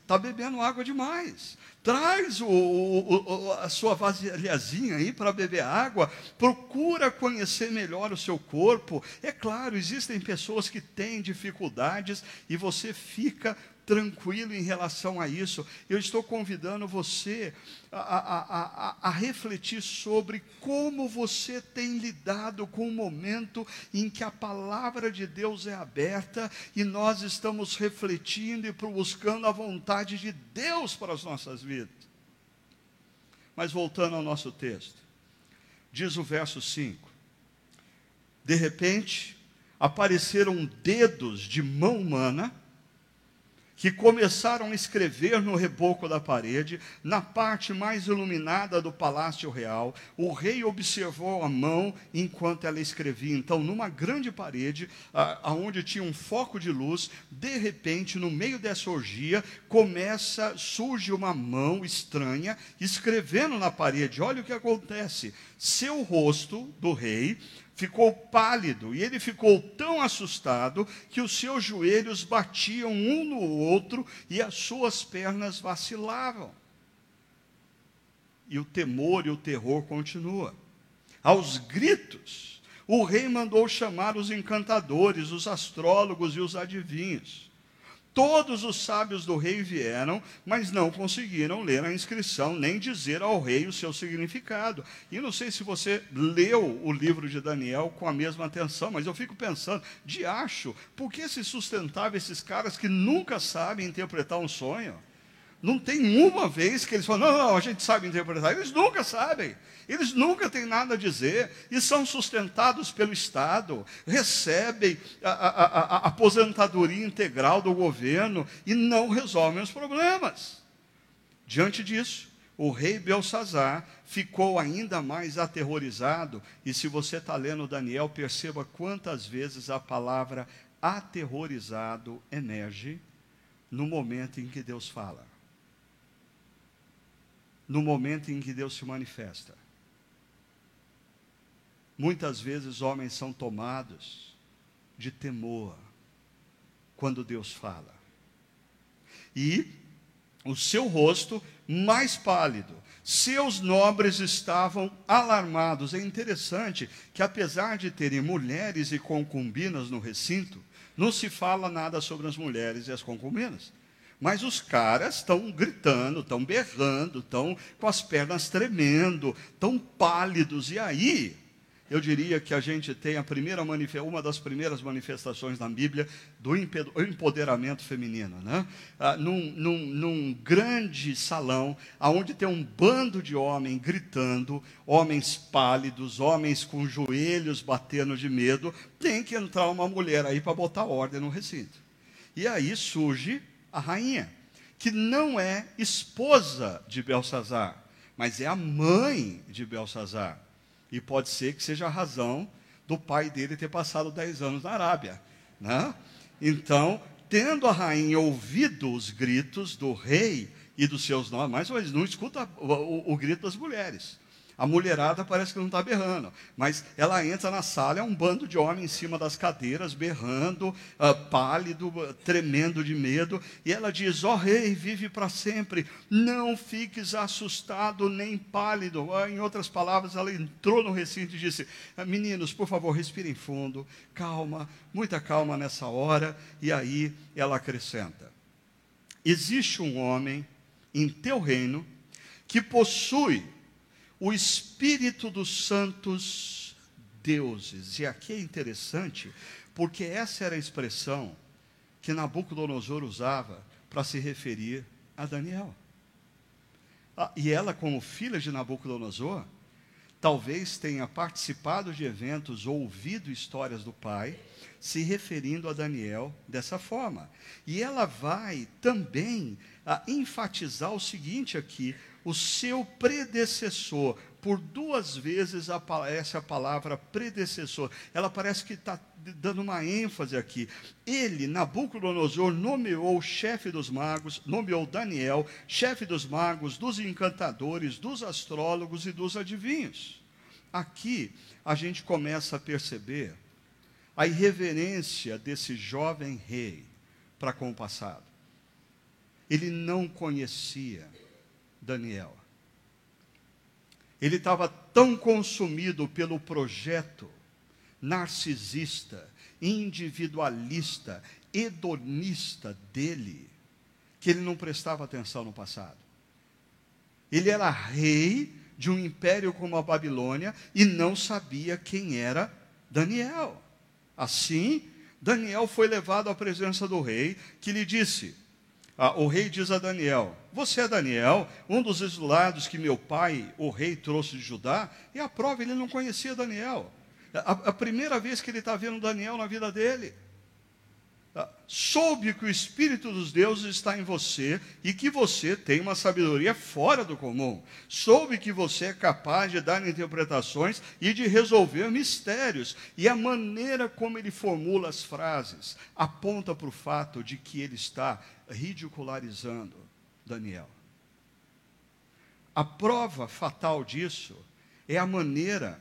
Está bebendo água demais. Traz o, o, a sua vasilhazinha aí para beber água. Procura conhecer melhor o seu corpo. É claro, existem pessoas que têm dificuldades e você fica tranquilo em relação a isso. Eu estou convidando você a, a, a, a, refletir sobre como você tem lidado com o momento em que a palavra de Deus é aberta e nós estamos refletindo e buscando a vontade de Deus para as nossas vidas. Mas voltando ao nosso texto, diz o verso 5: De repente apareceram dedos de mão humana que começaram a escrever no reboco da parede, na parte mais iluminada do palácio real. O rei observou a mão enquanto ela escrevia. Então, numa grande parede, aonde tinha um foco de luz, de repente, no meio dessa orgia, começa, surge uma mão estranha escrevendo na parede. Olha o que acontece. Seu rosto do rei ficou pálido e ele ficou tão assustado que os seus joelhos batiam um no outro e as suas pernas vacilavam. E o temor e o terror continua. Aos gritos, o rei mandou chamar os encantadores, os astrólogos e os adivinhos. Todos os sábios do rei vieram, mas não conseguiram ler a inscrição, nem dizer ao rei o seu significado. E não sei se você leu o livro de Daniel com a mesma atenção, mas eu fico pensando, de acho, por que se sustentava esses caras que nunca sabem interpretar um sonho? Não tem uma vez que eles falam, não, não, a gente sabe interpretar. Eles nunca sabem. Eles nunca têm nada a dizer. E são sustentados pelo Estado, recebem a, a, a, a aposentadoria integral do governo e não resolvem os problemas. Diante disso, o rei Belsazar ficou ainda mais aterrorizado. E se você está lendo Daniel, perceba quantas vezes a palavra aterrorizado emerge no momento em que Deus fala no momento em que Deus se manifesta. Muitas vezes homens são tomados de temor quando Deus fala. E o seu rosto mais pálido, seus nobres estavam alarmados. É interessante que, apesar de terem mulheres e concubinas no recinto, não se fala nada sobre as mulheres e as concubinas. Mas os caras estão gritando, estão berrando, estão com as pernas tremendo, estão pálidos. E aí, eu diria que a gente tem a primeira uma das primeiras manifestações na Bíblia do empoderamento feminino. Né? Ah, num, num, num, grande salão, onde tem um bando de homens gritando, homens pálidos, homens com joelhos batendo de medo, tem que entrar uma mulher aí para botar ordem no recinto. E aí surge a rainha, que não é esposa de Belsazar, mas é a mãe de Belsazar. E pode ser que seja a razão do pai dele ter passado 10 anos na Arábia. Né? Então, tendo a rainha ouvido os gritos do rei e dos seus nomes, mas não escuta o, o, o grito das mulheres. A mulherada parece que não está berrando, mas ela entra na sala, é um bando de homens em cima das cadeiras, berrando, uh, pálido, tremendo de medo, e ela diz: Ó oh, rei, vive para sempre, não fiques assustado nem pálido. Uh, em outras palavras, ela entrou no recinto e disse: Meninos, por favor, respirem fundo, calma, muita calma nessa hora, e aí ela acrescenta: Existe um homem em teu reino que possui o espírito dos santos deuses. E aqui é interessante, porque essa era a expressão que Nabucodonosor usava para se referir a Daniel. Ah, e ela, como filha de Nabucodonosor, talvez tenha participado de eventos ou ouvido histórias do pai, se referindo a Daniel dessa forma. E ela vai também a ah, enfatizar o seguinte aqui: o seu predecessor. Por duas vezes aparece a palavra predecessor. Ela parece que está dando uma ênfase aqui. Ele, Nabucodonosor, nomeou o chefe dos magos, nomeou Daniel, chefe dos magos, dos encantadores, dos astrólogos e dos adivinhos. Aqui a gente começa a perceber a irreverência desse jovem rei para com o passado. Ele não conhecia Daniel. Ele estava tão consumido pelo projeto narcisista, individualista, hedonista dele, que ele não prestava atenção no passado. Ele era rei de um império como a Babilônia e não sabia quem era Daniel. Assim, Daniel foi levado à presença do rei, que lhe disse: ah, o rei diz a Daniel: Você é Daniel, um dos exilados que meu pai, o rei, trouxe de Judá? E a prova, ele não conhecia Daniel. A, a primeira vez que ele está vendo Daniel na vida dele. Ah, soube que o Espírito dos deuses está em você e que você tem uma sabedoria fora do comum. Soube que você é capaz de dar interpretações e de resolver mistérios. E a maneira como ele formula as frases aponta para o fato de que ele está ridicularizando Daniel. A prova fatal disso é a maneira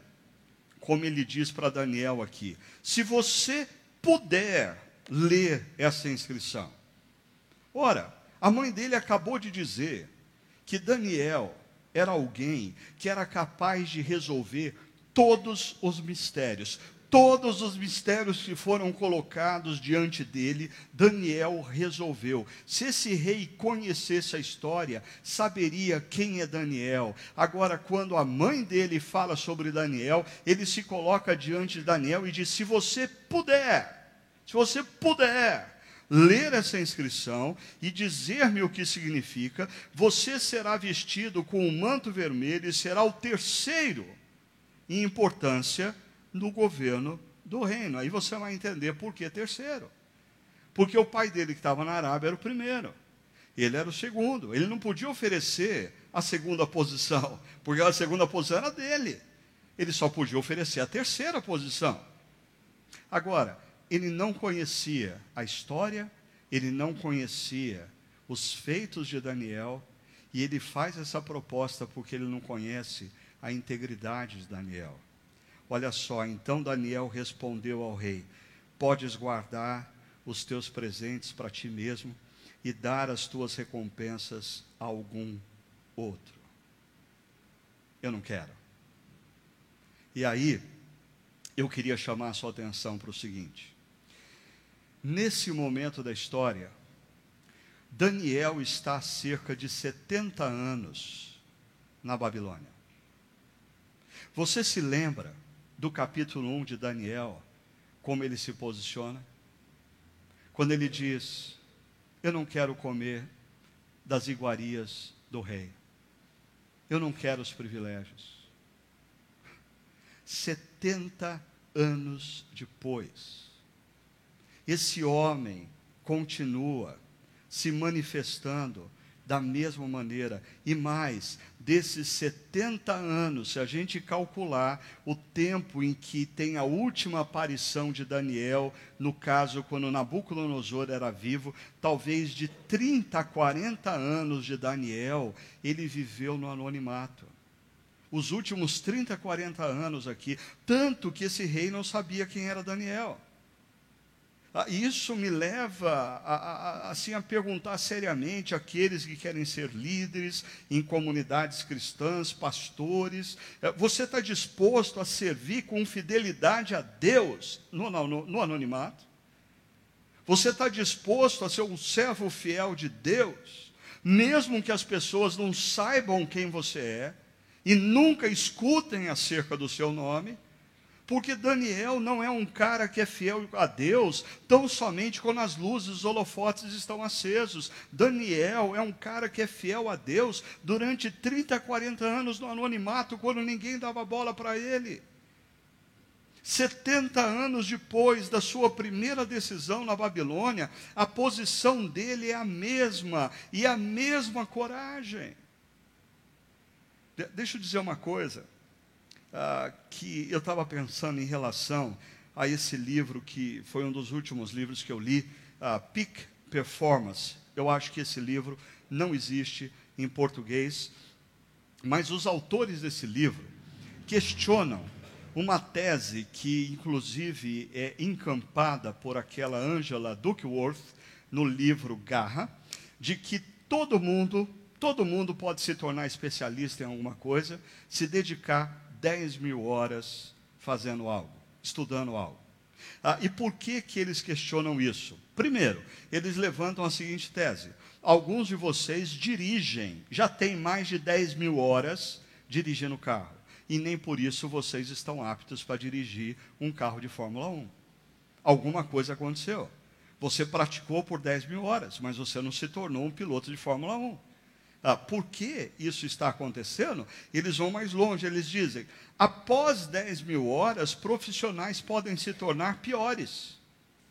como ele diz para Daniel aqui: se você puder ler essa inscrição. Ora, a mãe dele acabou de dizer que Daniel era alguém que era capaz de resolver todos os mistérios. Todos os mistérios que foram colocados diante dele, Daniel resolveu. Se esse rei conhecesse a história, saberia quem é Daniel. Agora, quando a mãe dele fala sobre Daniel, ele se coloca diante de Daniel e diz: Se você puder, se você puder ler essa inscrição e dizer-me o que significa, você será vestido com um manto vermelho e será o terceiro em importância no governo do reino. Aí você vai entender por que terceiro. Porque o pai dele, que estava na Arábia, era o primeiro. Ele era o segundo. Ele não podia oferecer a segunda posição, porque a segunda posição era dele. Ele só podia oferecer a terceira posição. Agora, ele não conhecia a história, ele não conhecia os feitos de Daniel, e ele faz essa proposta porque ele não conhece a integridade de Daniel. Olha só, então Daniel respondeu ao rei: Podes guardar os teus presentes para ti mesmo e dar as tuas recompensas a algum outro. Eu não quero. E aí, eu queria chamar a sua atenção para o seguinte: Nesse momento da história, Daniel está há cerca de 70 anos na Babilônia. Você se lembra do capítulo 1 de Daniel, como ele se posiciona? Quando ele diz: Eu não quero comer das iguarias do rei, eu não quero os privilégios. 70 anos depois, esse homem continua se manifestando da mesma maneira. E mais, desses 70 anos, se a gente calcular o tempo em que tem a última aparição de Daniel, no caso quando Nabucodonosor era vivo, talvez de 30 a 40 anos de Daniel, ele viveu no anonimato. Os últimos 30, 40 anos aqui, tanto que esse rei não sabia quem era Daniel. Ah, isso me leva a, a, assim, a perguntar seriamente àqueles que querem ser líderes em comunidades cristãs, pastores: eh, você está disposto a servir com fidelidade a Deus no, no, no anonimato? Você está disposto a ser um servo fiel de Deus, mesmo que as pessoas não saibam quem você é e nunca escutem acerca do seu nome? Porque Daniel não é um cara que é fiel a Deus tão somente quando as luzes, os holofotes estão acesos. Daniel é um cara que é fiel a Deus durante 30, 40 anos no anonimato, quando ninguém dava bola para ele. 70 anos depois da sua primeira decisão na Babilônia, a posição dele é a mesma e a mesma coragem. De deixa eu dizer uma coisa ah, que eu estava pensando em relação a esse livro que foi um dos últimos livros que eu li, uh, Peak Performance. Eu acho que esse livro não existe em português, mas os autores desse livro questionam uma tese que, inclusive, é encampada por aquela Angela Duckworth no livro Garra, de que todo mundo, todo mundo pode se tornar especialista em alguma coisa, se dedicar 10 mil horas fazendo algo, estudando algo. Ah, e por que, que eles questionam isso? Primeiro, eles levantam a seguinte tese: alguns de vocês dirigem, já têm mais de 10 mil horas dirigindo carro, e nem por isso vocês estão aptos para dirigir um carro de Fórmula 1. Alguma coisa aconteceu. Você praticou por 10 mil horas, mas você não se tornou um piloto de Fórmula 1. Ah, por que isso está acontecendo? Eles vão mais longe, eles dizem: após 10 mil horas, profissionais podem se tornar piores.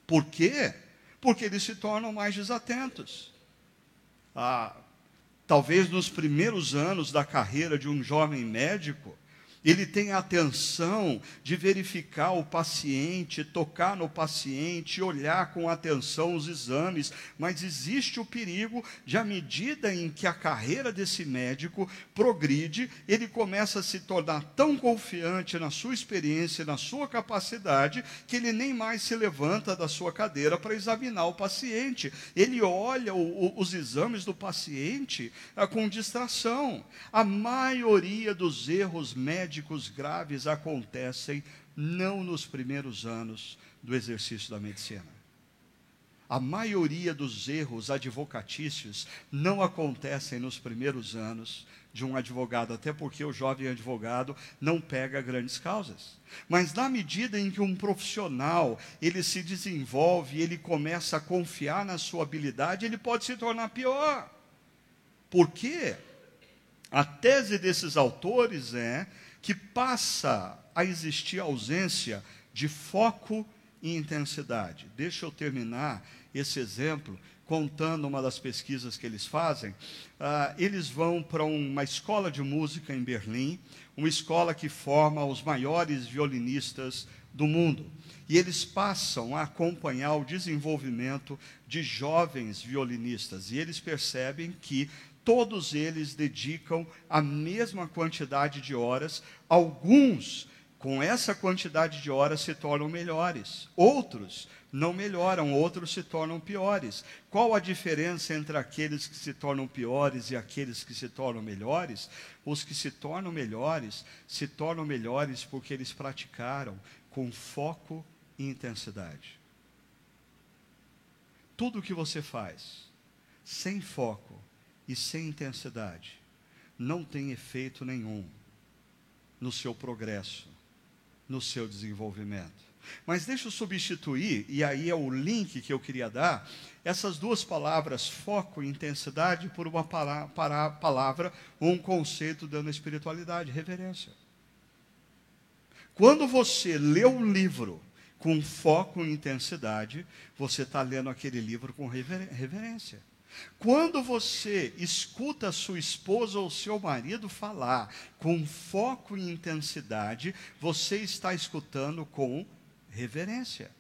Por quê? Porque eles se tornam mais desatentos. Ah, talvez nos primeiros anos da carreira de um jovem médico, ele tem a atenção de verificar o paciente, tocar no paciente, olhar com atenção os exames, mas existe o perigo de, à medida em que a carreira desse médico progride, ele começa a se tornar tão confiante na sua experiência, na sua capacidade, que ele nem mais se levanta da sua cadeira para examinar o paciente. Ele olha o, o, os exames do paciente ah, com distração. A maioria dos erros médicos médicos graves acontecem não nos primeiros anos do exercício da medicina. A maioria dos erros advocatícios não acontecem nos primeiros anos de um advogado, até porque o jovem advogado não pega grandes causas. Mas na medida em que um profissional, ele se desenvolve, ele começa a confiar na sua habilidade, ele pode se tornar pior. Por quê? A tese desses autores é que passa a existir ausência de foco e intensidade. Deixa eu terminar esse exemplo contando uma das pesquisas que eles fazem. Uh, eles vão para uma escola de música em Berlim, uma escola que forma os maiores violinistas do mundo. E eles passam a acompanhar o desenvolvimento de jovens violinistas. E eles percebem que todos eles dedicam a mesma quantidade de horas. Alguns, com essa quantidade de horas, se tornam melhores. Outros não melhoram, outros se tornam piores. Qual a diferença entre aqueles que se tornam piores e aqueles que se tornam melhores? Os que se tornam melhores se tornam melhores porque eles praticaram com foco e intensidade. Tudo o que você faz sem foco, e sem intensidade, não tem efeito nenhum no seu progresso, no seu desenvolvimento. Mas deixa eu substituir, e aí é o link que eu queria dar, essas duas palavras, foco e intensidade, por uma palavra, um conceito dando espiritualidade, reverência. Quando você lê um livro com foco e intensidade, você está lendo aquele livro com reverência. Quando você escuta sua esposa ou seu marido falar com foco e intensidade, você está escutando com reverência.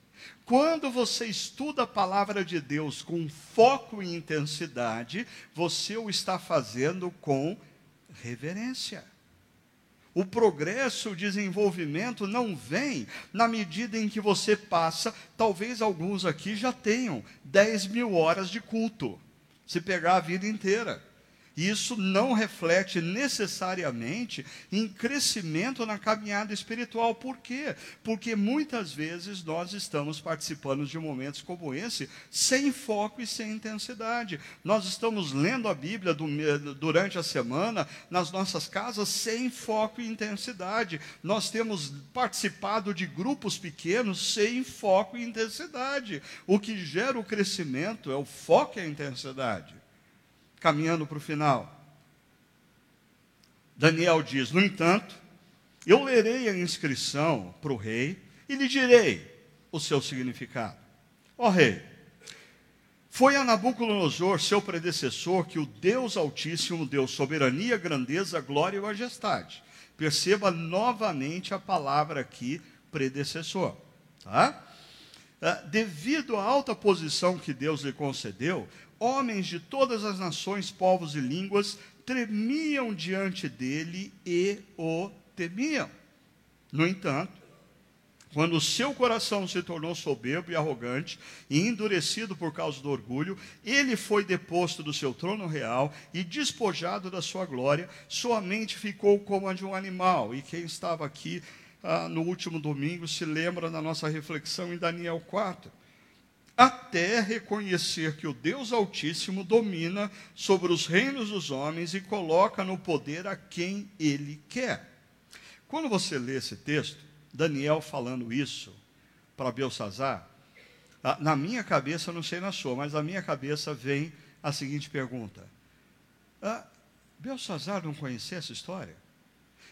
Quando você estuda a palavra de Deus com foco e intensidade, você o está fazendo com reverência. O progresso, o desenvolvimento não vem na medida em que você passa, talvez alguns aqui já tenham 10 mil horas de culto se pegar a vida inteira. Isso não reflete necessariamente em crescimento na caminhada espiritual. Por quê? Porque muitas vezes nós estamos participando de momentos como esse sem foco e sem intensidade. Nós estamos lendo a Bíblia durante a semana nas nossas casas sem foco e intensidade. Nós temos participado de grupos pequenos sem foco e intensidade. O que gera o crescimento é o foco e a intensidade caminhando para o final. Daniel diz: No entanto, eu lerei a inscrição para o rei e lhe direi o seu significado. Ó rei, foi a Nabucodonosor, seu predecessor, que o Deus Altíssimo deu soberania, grandeza, glória e majestade. Perceba novamente a palavra aqui, predecessor. Tá? Ah, devido à alta posição que Deus lhe concedeu, homens de todas as nações, povos e línguas tremiam diante dele e o temiam. No entanto, quando o seu coração se tornou soberbo e arrogante e endurecido por causa do orgulho, ele foi deposto do seu trono real e despojado da sua glória, sua mente ficou como a de um animal. E quem estava aqui ah, no último domingo se lembra da nossa reflexão em Daniel 4 até reconhecer que o Deus Altíssimo domina sobre os reinos dos homens e coloca no poder a quem ele quer. Quando você lê esse texto, Daniel falando isso para Belsazar, na minha cabeça, não sei na sua, mas na minha cabeça vem a seguinte pergunta: ah, Belsazar não conhecia essa história?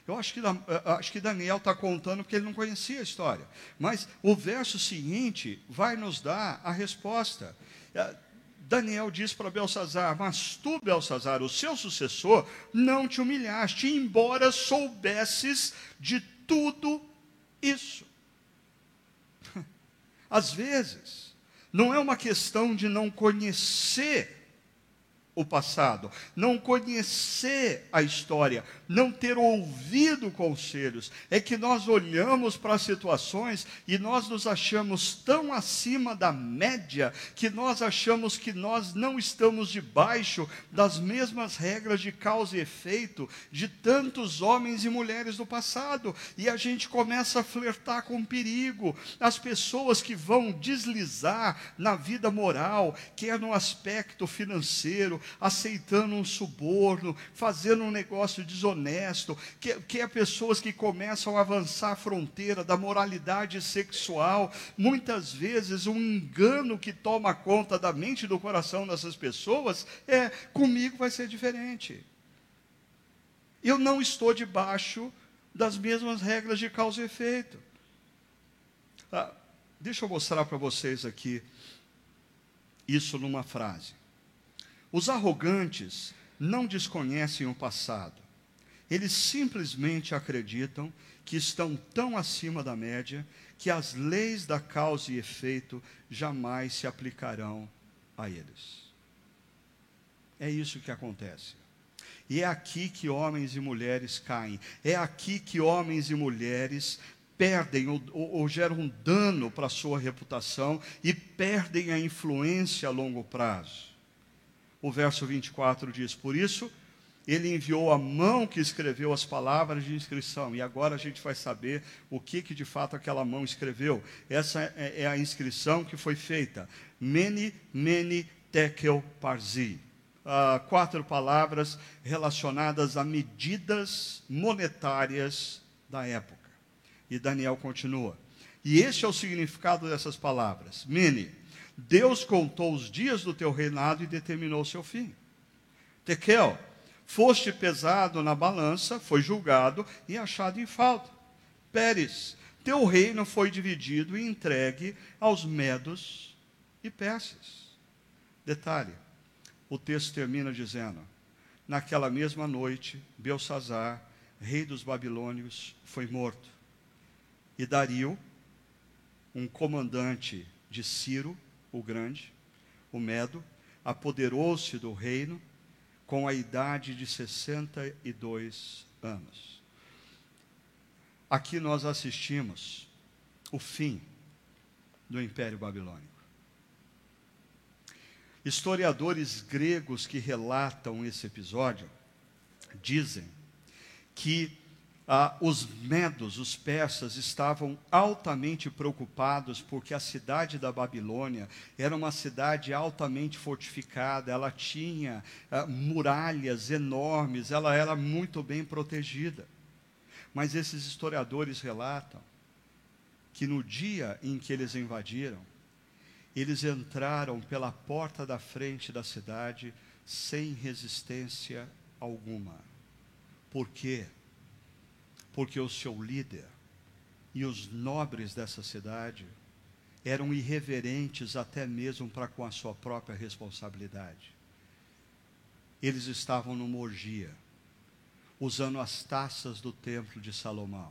Eu acho que, acho que Daniel está contando porque ele não conhecia a história. Mas o verso seguinte vai nos dar a resposta. É, Daniel diz para Belsazar: Mas tu, Belsazar, o seu sucessor, não te humilhaste, embora soubesses de tudo isso. [LAUGHS] Às vezes, não é uma questão de não conhecer o passado, não conhecer a história, não ter ouvido conselhos. É que nós olhamos para situações e nós nos achamos tão acima da média que nós achamos que nós não estamos debaixo das mesmas regras de causa e efeito de tantos homens e mulheres do passado. E a gente começa a flertar com perigo. As pessoas que vão deslizar na vida moral, quer no aspecto financeiro, aceitando um suborno, fazendo um negócio desonesto, que, que é pessoas que começam a avançar a fronteira da moralidade sexual. Muitas vezes, um engano que toma conta da mente e do coração dessas pessoas é: comigo vai ser diferente. Eu não estou debaixo das mesmas regras de causa e efeito. Ah, deixa eu mostrar para vocês aqui isso numa frase. Os arrogantes não desconhecem o passado. Eles simplesmente acreditam que estão tão acima da média que as leis da causa e efeito jamais se aplicarão a eles. É isso que acontece. E é aqui que homens e mulheres caem. É aqui que homens e mulheres perdem ou, ou, ou geram dano para a sua reputação e perdem a influência a longo prazo o verso 24 diz: Por isso, ele enviou a mão que escreveu as palavras de inscrição. E agora a gente vai saber o que, que de fato aquela mão escreveu. Essa é, é a inscrição que foi feita. Meni, meni, tekel, parzi. Uh, quatro palavras relacionadas a medidas monetárias da época. E Daniel continua. E este é o significado dessas palavras. Mene, Deus contou os dias do teu reinado e determinou o seu fim. Tekel, foste pesado na balança, foi julgado e achado em falta. Pérez, teu reino foi dividido e entregue aos medos e persas. Detalhe: o texto termina dizendo: Naquela mesma noite, Belsazar, rei dos babilônios, foi morto. E Dario, um comandante de Ciro, o Grande, o Medo, apoderou-se do reino com a idade de 62 anos. Aqui nós assistimos o fim do Império Babilônico. Historiadores gregos que relatam esse episódio dizem que ah, os medos, os persas, estavam altamente preocupados porque a cidade da Babilônia era uma cidade altamente fortificada, ela tinha ah, muralhas enormes, ela era muito bem protegida. Mas esses historiadores relatam que no dia em que eles invadiram, eles entraram pela porta da frente da cidade sem resistência alguma. Por quê? Porque o seu líder e os nobres dessa cidade eram irreverentes até mesmo para com a sua própria responsabilidade. Eles estavam numa orgia, usando as taças do templo de Salomão.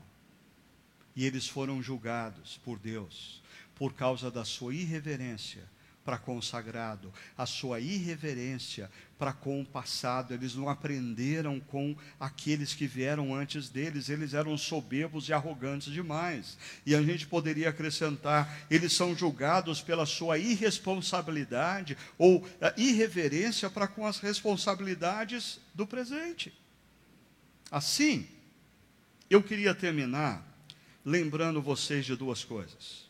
E eles foram julgados por Deus por causa da sua irreverência para com o sagrado, a sua irreverência para com o passado. Eles não aprenderam com aqueles que vieram antes deles, eles eram soberbos e arrogantes demais. E a gente poderia acrescentar: eles são julgados pela sua irresponsabilidade ou irreverência para com as responsabilidades do presente. Assim, eu queria terminar lembrando vocês de duas coisas.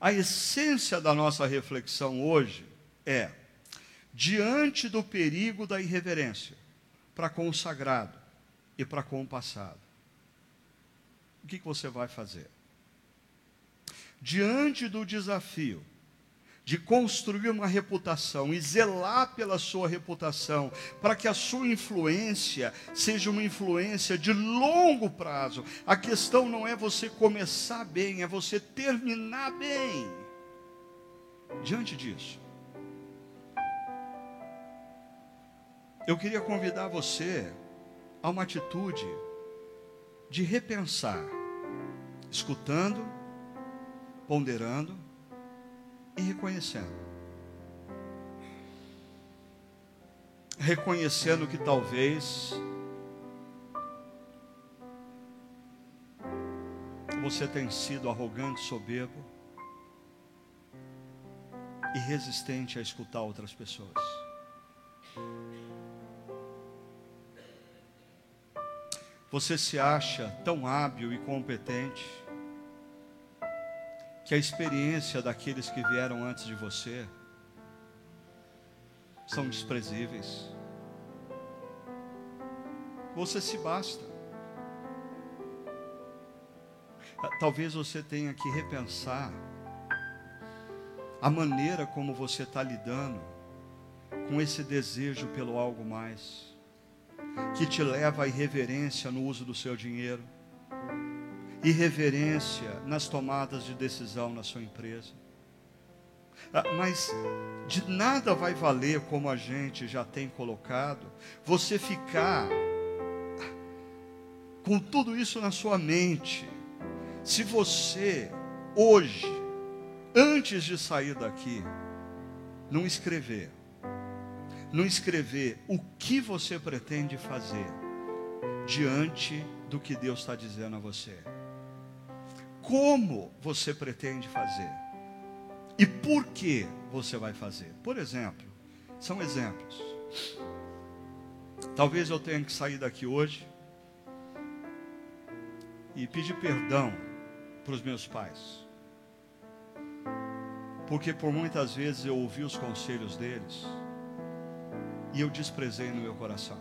A essência da nossa reflexão hoje é: diante do perigo da irreverência para com o sagrado e para com o passado, o que, que você vai fazer? Diante do desafio de construir uma reputação e zelar pela sua reputação, para que a sua influência seja uma influência de longo prazo. A questão não é você começar bem, é você terminar bem. Diante disso, eu queria convidar você a uma atitude de repensar, escutando, ponderando, e reconhecendo. Reconhecendo que talvez você tenha sido arrogante, soberbo e resistente a escutar outras pessoas. Você se acha tão hábil e competente que a experiência daqueles que vieram antes de você são desprezíveis. Você se basta. Talvez você tenha que repensar a maneira como você está lidando com esse desejo pelo algo mais, que te leva à irreverência no uso do seu dinheiro irreverência nas tomadas de decisão na sua empresa. Ah, mas de nada vai valer, como a gente já tem colocado, você ficar com tudo isso na sua mente, se você hoje, antes de sair daqui, não escrever, não escrever o que você pretende fazer diante do que Deus está dizendo a você como você pretende fazer e por que você vai fazer. Por exemplo, são exemplos. Talvez eu tenha que sair daqui hoje e pedir perdão para os meus pais. Porque por muitas vezes eu ouvi os conselhos deles e eu desprezei no meu coração,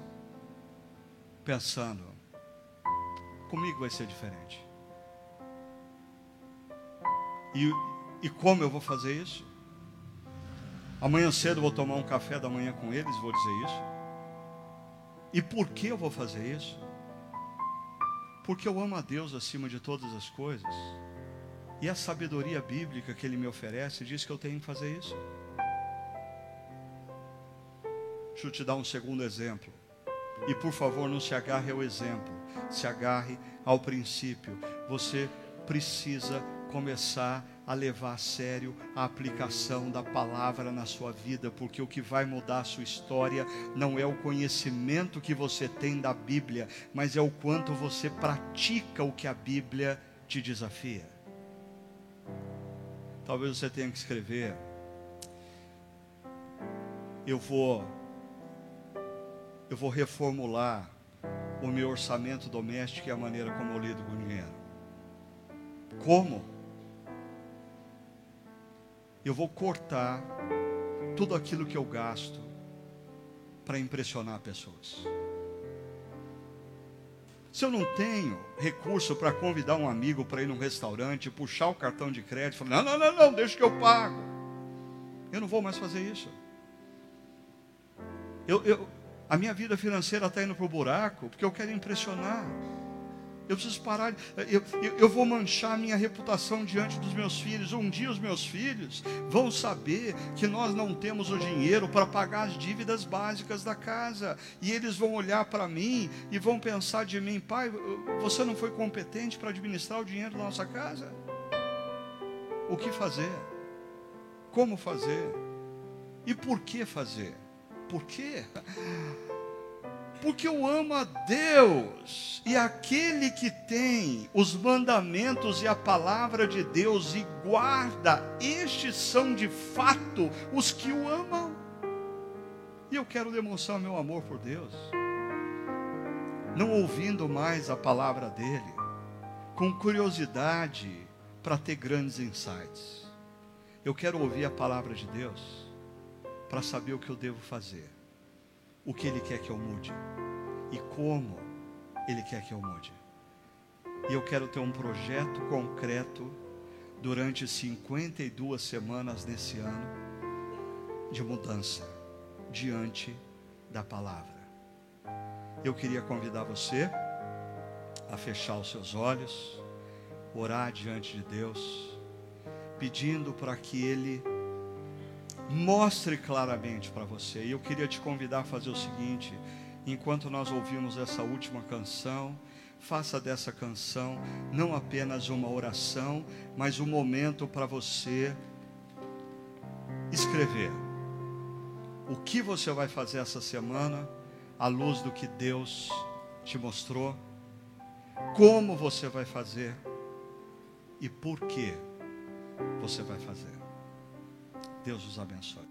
pensando, comigo vai ser diferente. E, e como eu vou fazer isso? Amanhã cedo vou tomar um café da manhã com eles, vou dizer isso. E por que eu vou fazer isso? Porque eu amo a Deus acima de todas as coisas. E a sabedoria bíblica que Ele me oferece diz que eu tenho que fazer isso. Deixa eu te dar um segundo exemplo. E por favor, não se agarre ao exemplo, se agarre ao princípio. Você precisa começar a levar a sério a aplicação da palavra na sua vida, porque o que vai mudar a sua história não é o conhecimento que você tem da Bíblia, mas é o quanto você pratica o que a Bíblia te desafia. Talvez você tenha que escrever. Eu vou eu vou reformular o meu orçamento doméstico e a maneira como eu lido com o dinheiro. Como? Eu vou cortar tudo aquilo que eu gasto para impressionar pessoas. Se eu não tenho recurso para convidar um amigo para ir num restaurante, puxar o cartão de crédito, falar, não, não, não, não, deixa que eu pago. Eu não vou mais fazer isso. Eu, eu, a minha vida financeira está indo para o buraco porque eu quero impressionar. Eu preciso parar. Eu, eu, eu, vou manchar minha reputação diante dos meus filhos. Um dia os meus filhos vão saber que nós não temos o dinheiro para pagar as dívidas básicas da casa. E eles vão olhar para mim e vão pensar de mim, pai, você não foi competente para administrar o dinheiro da nossa casa? O que fazer? Como fazer? E por que fazer? Por quê? [LAUGHS] Porque eu amo a Deus, e aquele que tem os mandamentos e a palavra de Deus e guarda, estes são de fato os que o amam. E eu quero demonstrar meu amor por Deus, não ouvindo mais a palavra dele, com curiosidade para ter grandes insights. Eu quero ouvir a palavra de Deus para saber o que eu devo fazer o que Ele quer que eu mude e como Ele quer que eu mude. E eu quero ter um projeto concreto durante 52 semanas nesse ano de mudança diante da palavra. Eu queria convidar você a fechar os seus olhos, orar diante de Deus, pedindo para que Ele mostre claramente para você. E eu queria te convidar a fazer o seguinte: enquanto nós ouvimos essa última canção, faça dessa canção não apenas uma oração, mas um momento para você escrever o que você vai fazer essa semana à luz do que Deus te mostrou, como você vai fazer e por que você vai fazer. Deus os abençoe.